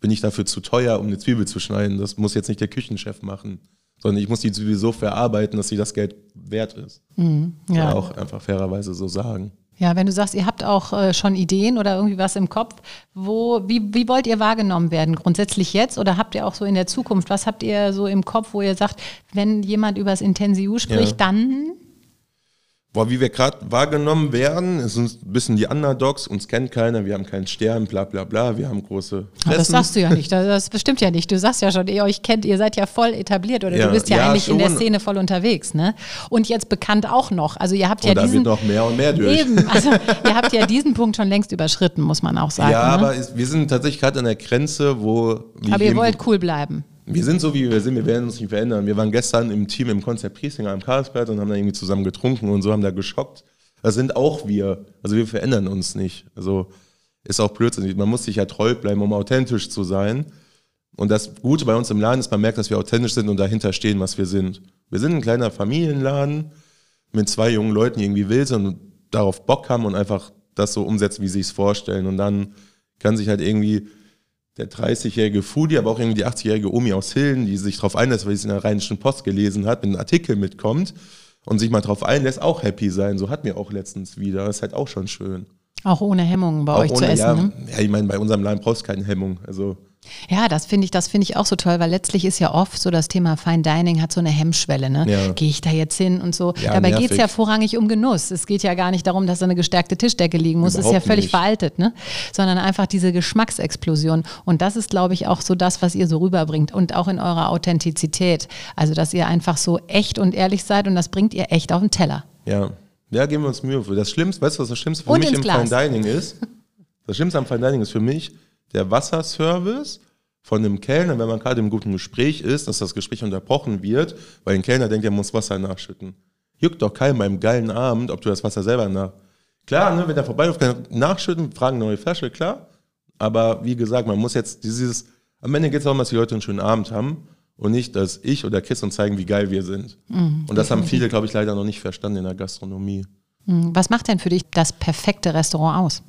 bin ich dafür zu teuer, um eine Zwiebel zu schneiden. Das muss jetzt nicht der Küchenchef machen, sondern ich muss die Zwiebel so verarbeiten, dass sie das Geld wert ist. Mhm, ja. auch einfach fairerweise so sagen. Ja, wenn du sagst, ihr habt auch äh, schon Ideen oder irgendwie was im Kopf, wo, wie, wie wollt ihr wahrgenommen werden? Grundsätzlich jetzt oder habt ihr auch so in der Zukunft? Was habt ihr so im Kopf, wo ihr sagt, wenn jemand über das Intensiv spricht, ja. dann Boah, wie wir gerade wahrgenommen werden, sind ein bisschen die Underdogs, uns kennt keiner, wir haben keinen Stern, bla bla bla, wir haben große Aber das sagst du ja nicht, das, bestimmt ja nicht. Du sagst ja schon, ihr euch kennt, ihr seid ja voll etabliert oder Ja, du bist ja, ja, eigentlich in der schon. Szene voll unterwegs, ne? Und jetzt bekannt auch noch. Also ihr habt ja Und da diesen wird noch mehr und mehr durch. Eben, also ihr habt ja diesen Punkt schon längst überschritten, muss man auch sagen. ja, ne? aber wir sind tatsächlich gerade an der Grenze, wo aber ihr wollt cool bleiben. Wir sind so, wie wir sind, wir werden uns nicht verändern. Wir waren gestern im Team im Konzert Priesinger am Karlsberg und haben da irgendwie zusammen getrunken und so, haben da geschockt. Das sind auch wir. Also wir verändern uns nicht. Also ist auch Blödsinn. Man muss sich ja treu bleiben, um authentisch zu sein. Und das Gute bei uns im Laden ist, man merkt, dass wir authentisch sind und dahinter stehen, was wir sind. Wir sind ein kleiner Familienladen mit zwei jungen Leuten, die irgendwie wild sind und darauf Bock haben und einfach das so umsetzen, wie sie es vorstellen. Und dann kann sich halt irgendwie der 30-jährige Foodie, aber auch irgendwie die 80-jährige Omi aus Hilden, die sich darauf einlässt, weil sie es in der Rheinischen Post gelesen hat, mit einem Artikel mitkommt und sich mal drauf einlässt, auch happy sein. So hatten wir auch letztens wieder. Das ist halt auch schon schön. Auch ohne Hemmungen bei auch euch zu essen. ja, ne? ja, ich meine, bei unserem Laden brauchst du keine Hemmung. Also Ja, das finde ich, das finde ich auch so toll, weil letztlich ist ja oft so das Thema Fine Dining hat so eine Hemmschwelle, ne? Ja. Gehe ich da jetzt hin und so. Ja, Dabei geht es ja vorrangig um Genuss. Es geht ja gar nicht darum, dass da eine gestärkte Tischdecke liegen muss. Das ist ja Überhaupt völlig nicht. veraltet, ne? Sondern einfach diese Geschmacksexplosion. Und das ist, glaube ich, auch so das, was ihr so rüberbringt. Und auch in eurer Authentizität. Also, dass ihr einfach so echt und ehrlich seid und das bringt ihr echt auf den Teller. ja, ja, geben wir uns Mühe für. Das Schlimmste, weißt du, was das Schlimmste für Und mich im Glas. Fine Dining ist? Das Schlimmste am Fine Dining ist für mich der Wasserservice von dem Kellner, wenn man gerade im guten Gespräch ist, dass das Gespräch unterbrochen wird, weil ein Kellner denkt, er muss Wasser nachschütten. Juckt doch keinem beim geilen Abend, ob du das Wasser selber nach. Klar, ne, wenn er vorbeiläuft, kann er nachschütten, fragen neue Flasche, klar. Aber wie gesagt, man muss jetzt dieses, am Ende geht es darum, dass die Leute einen schönen Abend haben und nicht, dass ich oder Chris uns zeigen, wie geil wir sind. und das haben viele, glaube ich, leider noch nicht verstanden in der Gastronomie. Hm, Was macht denn für dich das perfekte Restaurant aus?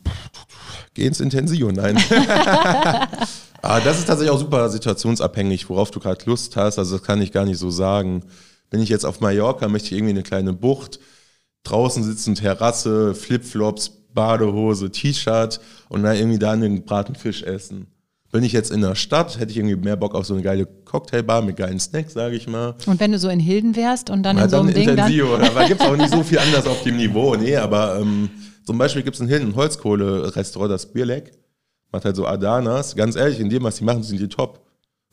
Geh ins Intensio, nein. ah, das ist tatsächlich auch super situationsabhängig, worauf du gerade Lust hast. Also das kann ich gar nicht so sagen. Bin ich jetzt auf Mallorca, möchte ich irgendwie eine kleine Bucht, draußen sitzen, Terrasse, Flipflops, Badehose, T-Shirt und dann irgendwie da einen gebratenen Fisch essen. Bin ich jetzt in der Stadt, hätte ich irgendwie mehr Bock auf so eine geile Cocktailbar mit geilen Snacks, sage ich mal. Und wenn du so in Hilden wärst und dann Ja, in so dann einem Ding, dann, Intensio, da gibt es auch nicht so viel anders auf dem Niveau. Nee, aber ähm, zum Beispiel gibt es in Hilden ein Holzkohle-Restaurant, das Bierleck. Macht halt so Adanas. Ganz ehrlich, in dem, was die machen, sind die top.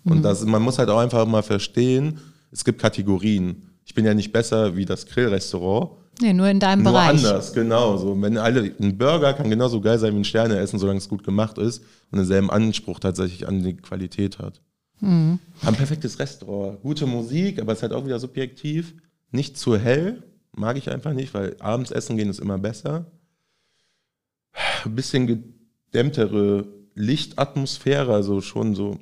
Mhm. Und das, man muss halt auch einfach mal verstehen, es gibt Kategorien. Ich bin ja nicht besser wie das Grillrestaurant. Nee, nur in deinem Nur Bereich. anders, genau. So, wenn alle, ein Burger kann genauso geil sein wie ein Sterne essen, solange es gut gemacht ist und denselben Anspruch tatsächlich an die Qualität hat. Mhm. Ein perfektes Restaurant. Gute Musik, aber es ist halt auch wieder subjektiv. Nicht zu hell, mag ich einfach nicht, weil abends essen gehen ist immer besser. Ein bisschen gedämmtere Lichtatmosphäre, also schon so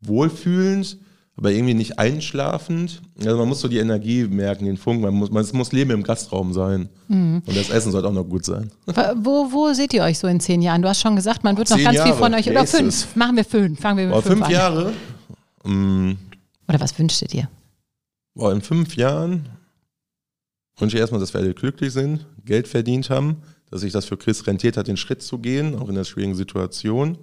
wohlfühlend, aber irgendwie nicht einschlafend. Also man muss so die Energie merken, den Funken. Man muss, man, es muss Leben im Gastraum sein. Mhm. Und das Essen sollte auch noch gut sein. Wo, wo seht ihr euch so in zehn Jahren? Du hast schon gesagt, man wird noch ganz viel Jahre. von euch. Oder Jesus. fünf. Machen wir fünf. Fangen wir mit Boah, fünf, fünf an. Jahre. Mm, Oder was wünscht ihr dir? Boah, in fünf Jahren wünsche ich erstmal, dass wir alle glücklich sind, Geld verdient haben, dass sich das für Chris rentiert hat, den Schritt zu gehen, auch in der schwierigen Situation.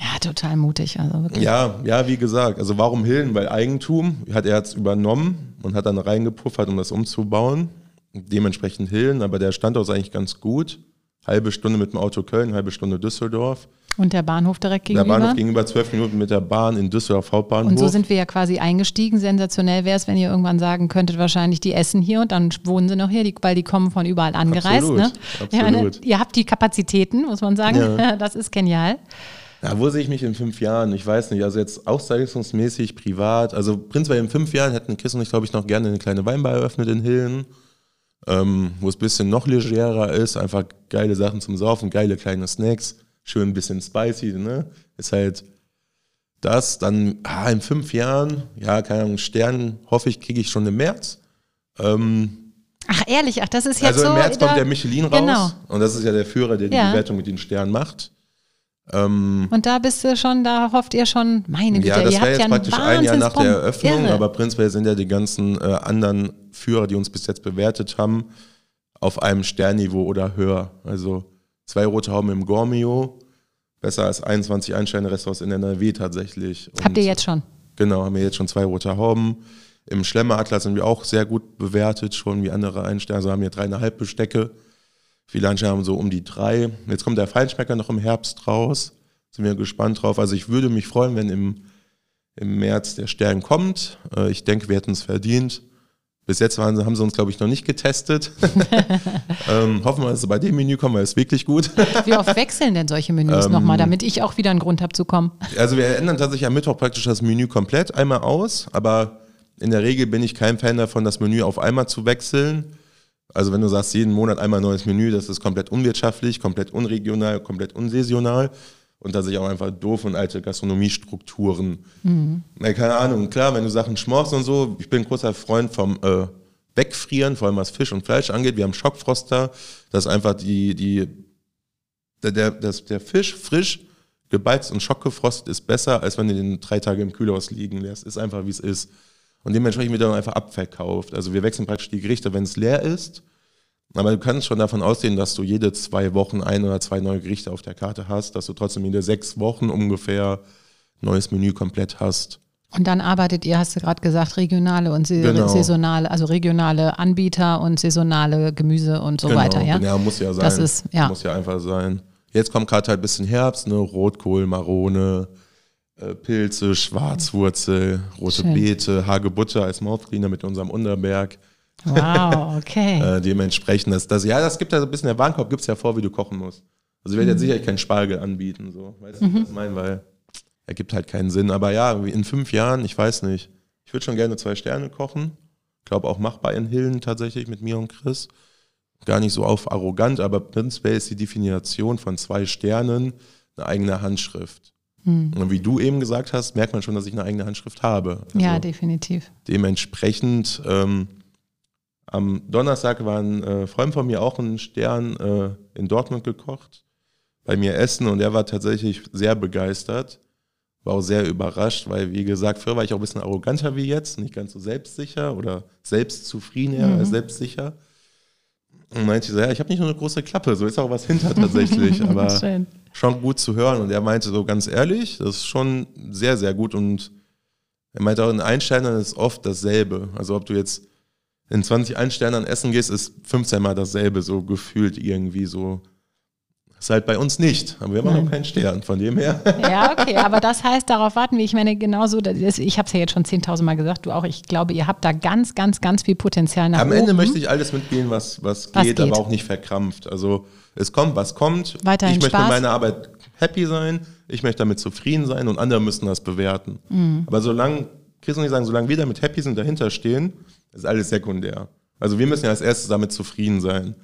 Ja, total mutig. Also wirklich. Ja, ja, wie gesagt, also warum Hilden? Weil Eigentum hat er jetzt übernommen und hat dann reingepuffert, um das umzubauen. Dementsprechend Hilden, aber der Standort ist eigentlich ganz gut. Halbe Stunde mit dem Auto Köln, halbe Stunde Düsseldorf. Und der Bahnhof direkt Der gegenüber. Bahnhof gegenüber zwölf Minuten mit der Bahn in Düsseldorf Hauptbahnhof. und so sind wir ja quasi eingestiegen. Sensationell wäre es, wenn ihr irgendwann sagen könntet, wahrscheinlich, die essen hier und dann wohnen sie noch hier, weil die kommen von überall angereist. Absolut, ne? Ja, ne? absolut. Ihr habt die Kapazitäten, muss man sagen. Ja. Das ist genial. Ja, wo sehe ich mich in fünf Jahren? Ich weiß nicht. Also jetzt auszeichnungsmäßig, privat. Also prinzipiell in fünf Jahren hätten Chris und ich, glaube ich, noch gerne eine kleine Weinbar eröffnet in Hillen, ähm, wo es ein bisschen noch legerer ist. Einfach geile Sachen zum Saufen, geile kleine Snacks, schön ein bisschen spicy, ne? Ist halt das. Dann ah, in fünf Jahren, ja, keine Ahnung, Stern hoffe ich, kriege ich schon im März. Ähm, Ach, ehrlich, ach, das ist jetzt also so. im März da- kommt der Michelin raus. Genau. Und das ist ja der Führer, der die Ja. Bewertung mit den Sternen macht. Ähm, Und da bist du schon, da hofft ihr schon, meine Güte, Ja, das ihr habt jetzt ja praktisch ein Jahr nach der. Eröffnung, Irre. aber prinzipiell sind ja die ganzen äh, anderen Führer, die uns bis jetzt bewertet haben, auf einem Sternniveau oder höher. Also zwei rote Hauben im Gormio, besser als 21 Einsterne-Restaurants in NRW tatsächlich. Habt Und, ihr jetzt schon? Genau, haben wir jetzt schon zwei rote Hauben. Im Schlemmeradler sind wir auch sehr gut bewertet, schon wie andere Einsterne. Also haben wir dreieinhalb Bestecke. Viele Einsterne haben so um die drei. Jetzt kommt der Feinschmecker noch im Herbst raus. Sind wir gespannt drauf. Also ich würde mich freuen, wenn im, im März der Stern kommt. Äh, ich denke, wir hätten es verdient. Bis jetzt waren, haben sie uns, glaube ich, noch nicht getestet. ähm, hoffen wir, dass sie bei dem Menü kommen, weil es wirklich gut. Wie oft wechseln denn solche Menüs ähm, nochmal, damit ich auch wieder einen Grund habe zu kommen? Also wir ändern tatsächlich am Mittwoch praktisch das Menü komplett einmal aus, aber in der Regel bin ich kein Fan davon, das Menü auf einmal zu wechseln. Also wenn du sagst, jeden Monat einmal ein neues Menü, das ist komplett unwirtschaftlich, komplett unregional, komplett unsaisonal und da sich auch einfach doof und alte Gastronomiestrukturen. Mhm. Ja, keine Ahnung, klar, wenn du Sachen schmorst und so, ich bin ein großer Freund vom äh, Wegfrieren, vor allem was Fisch und Fleisch angeht. Wir haben Schockfroster, dass einfach die, die, der, der, das, der Fisch frisch gebeizt und schockgefrostet ist besser, als wenn du den drei Tage im Kühlhaus liegen lässt. Ist einfach, wie es ist. Und dementsprechend wird dann einfach abverkauft. Also wir wechseln praktisch die Gerichte, wenn es leer ist. Aber du kannst schon davon ausgehen, dass du jede zwei Wochen ein oder zwei neue Gerichte auf der Karte hast, dass du trotzdem jede sechs Wochen ungefähr neues Menü komplett hast. Und dann arbeitet ihr, hast du gerade gesagt, regionale und genau. saisonale, also regionale Anbieter und saisonale Gemüse und so genau. weiter, ja? Ja, muss ja sein. Das ist, ja. Muss ja einfach sein. Jetzt kommt gerade halt ein bisschen Herbst, ne? Rotkohl, Marone, Pilze, Schwarzwurzel, rote Schön. Beete, Hagebutter als Mouthcleaner mit unserem Unterberg. Wow, okay. äh, dementsprechend, das, das, ja, das gibt ja so ein bisschen, der Warenkorb gibt es ja vor, wie du kochen musst. Also ich werde mhm. jetzt sicherlich keinen Spargel anbieten, so. Weißt du, mhm. was ich meine? Weil er gibt halt keinen Sinn. Aber ja, in fünf Jahren, ich weiß nicht. Ich würde schon gerne zwei Sterne kochen. Ich glaube auch machbar in Hillen tatsächlich mit mir und Chris. Gar nicht so auf arrogant, aber prinzipiell ist die Definition von zwei Sternen eine eigene Handschrift. Mhm. Und wie du eben gesagt hast, merkt man schon, dass ich eine eigene Handschrift habe. Also ja, definitiv. Dementsprechend, ähm, am Donnerstag war ein äh, Freund von mir auch ein Stern äh, in Dortmund gekocht, bei mir essen und er war tatsächlich sehr begeistert, war auch sehr überrascht, weil wie gesagt, früher war ich auch ein bisschen arroganter wie jetzt, nicht ganz so selbstsicher oder selbstzufrieden mhm. als selbstsicher. Und meinte so, ja, ich habe nicht nur eine große Klappe, so ist auch was hinter tatsächlich, aber schon gut zu hören. Und er meinte so ganz ehrlich, das ist schon sehr, sehr gut. Und er meinte auch in Einsternern ist oft dasselbe. Also ob du jetzt in 20 Einsternern essen gehst, ist 15 Mal dasselbe, so gefühlt irgendwie so. Ist halt bei uns nicht, aber wir haben Nein. noch keinen Stern, von dem her. Ja, okay, aber das heißt, darauf warten wir. Ich meine, genauso, ich habe es ja jetzt schon 10.000 Mal gesagt, du auch, ich glaube, ihr habt da ganz, ganz, ganz viel Potenzial nach Am oben. Ende möchte ich alles mitgehen, was, was, was geht, geht, aber auch nicht verkrampft. Also es kommt, was kommt. Weiterhin ich möchte Spaß. mit meiner Arbeit happy sein, ich möchte damit zufrieden sein und andere müssen das bewerten. Mhm. Aber solange, Chris und ich sagen, solange wir damit happy sind, dahinter stehen, ist alles sekundär. Also wir müssen ja als erstes damit zufrieden sein.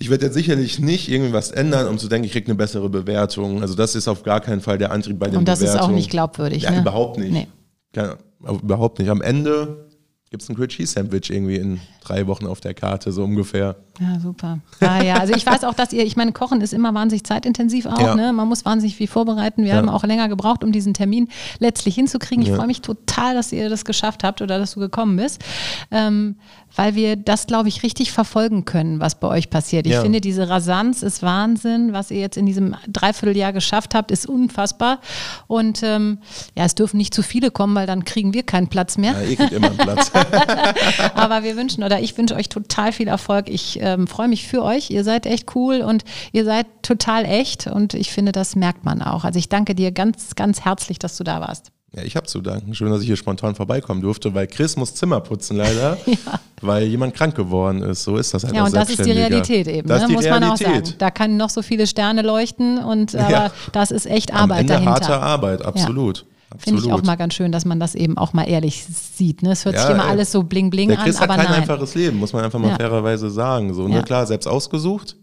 Ich werde jetzt sicherlich nicht irgendwas ändern, um zu denken, ich kriege eine bessere Bewertung. Also das ist auf gar keinen Fall der Antrieb bei den Und das Bewertungen. ist auch nicht glaubwürdig. Ja, ne? überhaupt nicht. Nee. Ja, überhaupt nicht. Am Ende gibt es ein Grilled Cheese Sandwich irgendwie in drei Wochen auf der Karte, so ungefähr. Ja, super. Ah, ja, also ich weiß auch, dass ihr, ich meine, Kochen ist immer wahnsinnig zeitintensiv auch, ja. ne? Man muss wahnsinnig viel vorbereiten. Wir ja. haben auch länger gebraucht, um diesen Termin letztlich hinzukriegen. Ich ja. freue mich total, dass ihr das geschafft habt oder dass du gekommen bist. Ähm, weil wir das, glaube ich, richtig verfolgen können, was bei euch passiert. Ich finde, diese Rasanz ist Wahnsinn. Was ihr jetzt in diesem Dreivierteljahr geschafft habt, ist unfassbar. Und ähm, ja, es dürfen nicht zu viele kommen, weil dann kriegen wir keinen Platz mehr. Ja, ihr kriegt immer einen Platz. Aber wir wünschen, oder ich wünsche euch total viel Erfolg. Ich ähm, freue mich für euch. Ihr seid echt cool und ihr seid total echt. Und ich finde, das merkt man auch. Also ich danke dir ganz, ganz herzlich, dass du da warst. Ja, ich habe zu danken. Schön, dass ich hier spontan vorbeikommen durfte, weil Chris muss Zimmer putzen leider, ja. weil jemand krank geworden ist. So ist das halt Ja, und das ist die Realität eben, das ne? muss Realität. man auch sagen. Da können noch so viele Sterne leuchten, und aber ja. das ist echt Arbeit Am Ende dahinter. harte Arbeit, absolut. Ja. Finde ich auch mal ganz schön, dass man das eben auch mal ehrlich sieht. Ne? Es hört ja, sich immer ey. alles so bling bling der Chris an, aber hat kein nein. einfaches Leben, muss man einfach mal fairerweise sagen. So, ne? Klar, selbst ausgesucht,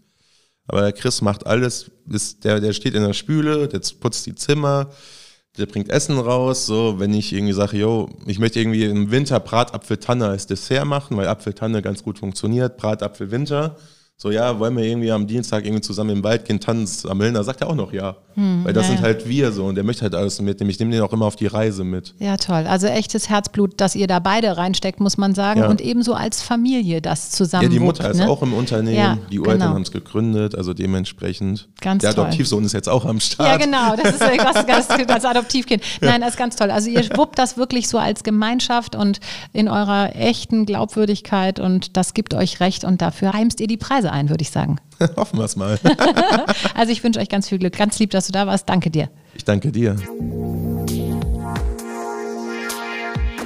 aber der Chris macht alles, ist, der, der steht in der Spüle, der putzt die Zimmer, der bringt Essen raus. So, wenn ich irgendwie sage, yo, ich möchte irgendwie im Winter Bratapfeltanne als Dessert machen, weil Apfeltanne ganz gut funktioniert, Bratapfel Winter. So, ja, wollen wir irgendwie am Dienstag irgendwie zusammen im Wald gehen, Tannen sammeln? Da sagt er auch noch ja. Hm, Weil das ja, sind ja. halt wir so und der möchte halt alles mitnehmen. Ich nehme den auch immer auf die Reise mit. Ja, toll. Also echtes Herzblut, dass ihr da beide reinsteckt, muss man sagen. Ja. Und ebenso als Familie das zusammen. Ja, die Mutter ist ne? auch im Unternehmen, die Ureltern genau. haben es gegründet, also dementsprechend. Ganz der toll. Adoptivsohn ist jetzt auch am Start. Ja, genau. Das ist was ganz, als Adoptivkind. Nein, das ist ganz toll. Also ihr wuppt das wirklich so als Gemeinschaft und in eurer echten Glaubwürdigkeit und das gibt euch recht und dafür heimst ihr die Preise ein, würde ich sagen. Hoffen wir es mal. Also ich wünsche euch ganz viel Glück. Ganz lieb, dass du da warst. Danke dir. Ich danke dir.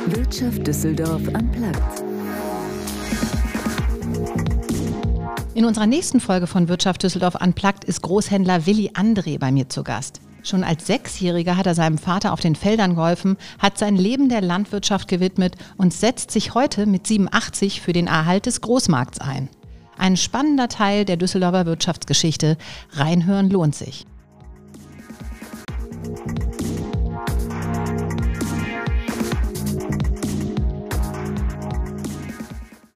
Wirtschaft Düsseldorf am Platz. In unserer nächsten Folge von Wirtschaft Düsseldorf Unplugged ist Großhändler Willi André bei mir zu Gast. Schon als Sechsjähriger hat er seinem Vater auf den Feldern geholfen, hat sein Leben der Landwirtschaft gewidmet und setzt sich heute mit 87 für den Erhalt des Großmarkts ein. Ein spannender Teil der Düsseldorfer Wirtschaftsgeschichte. Reinhören lohnt sich.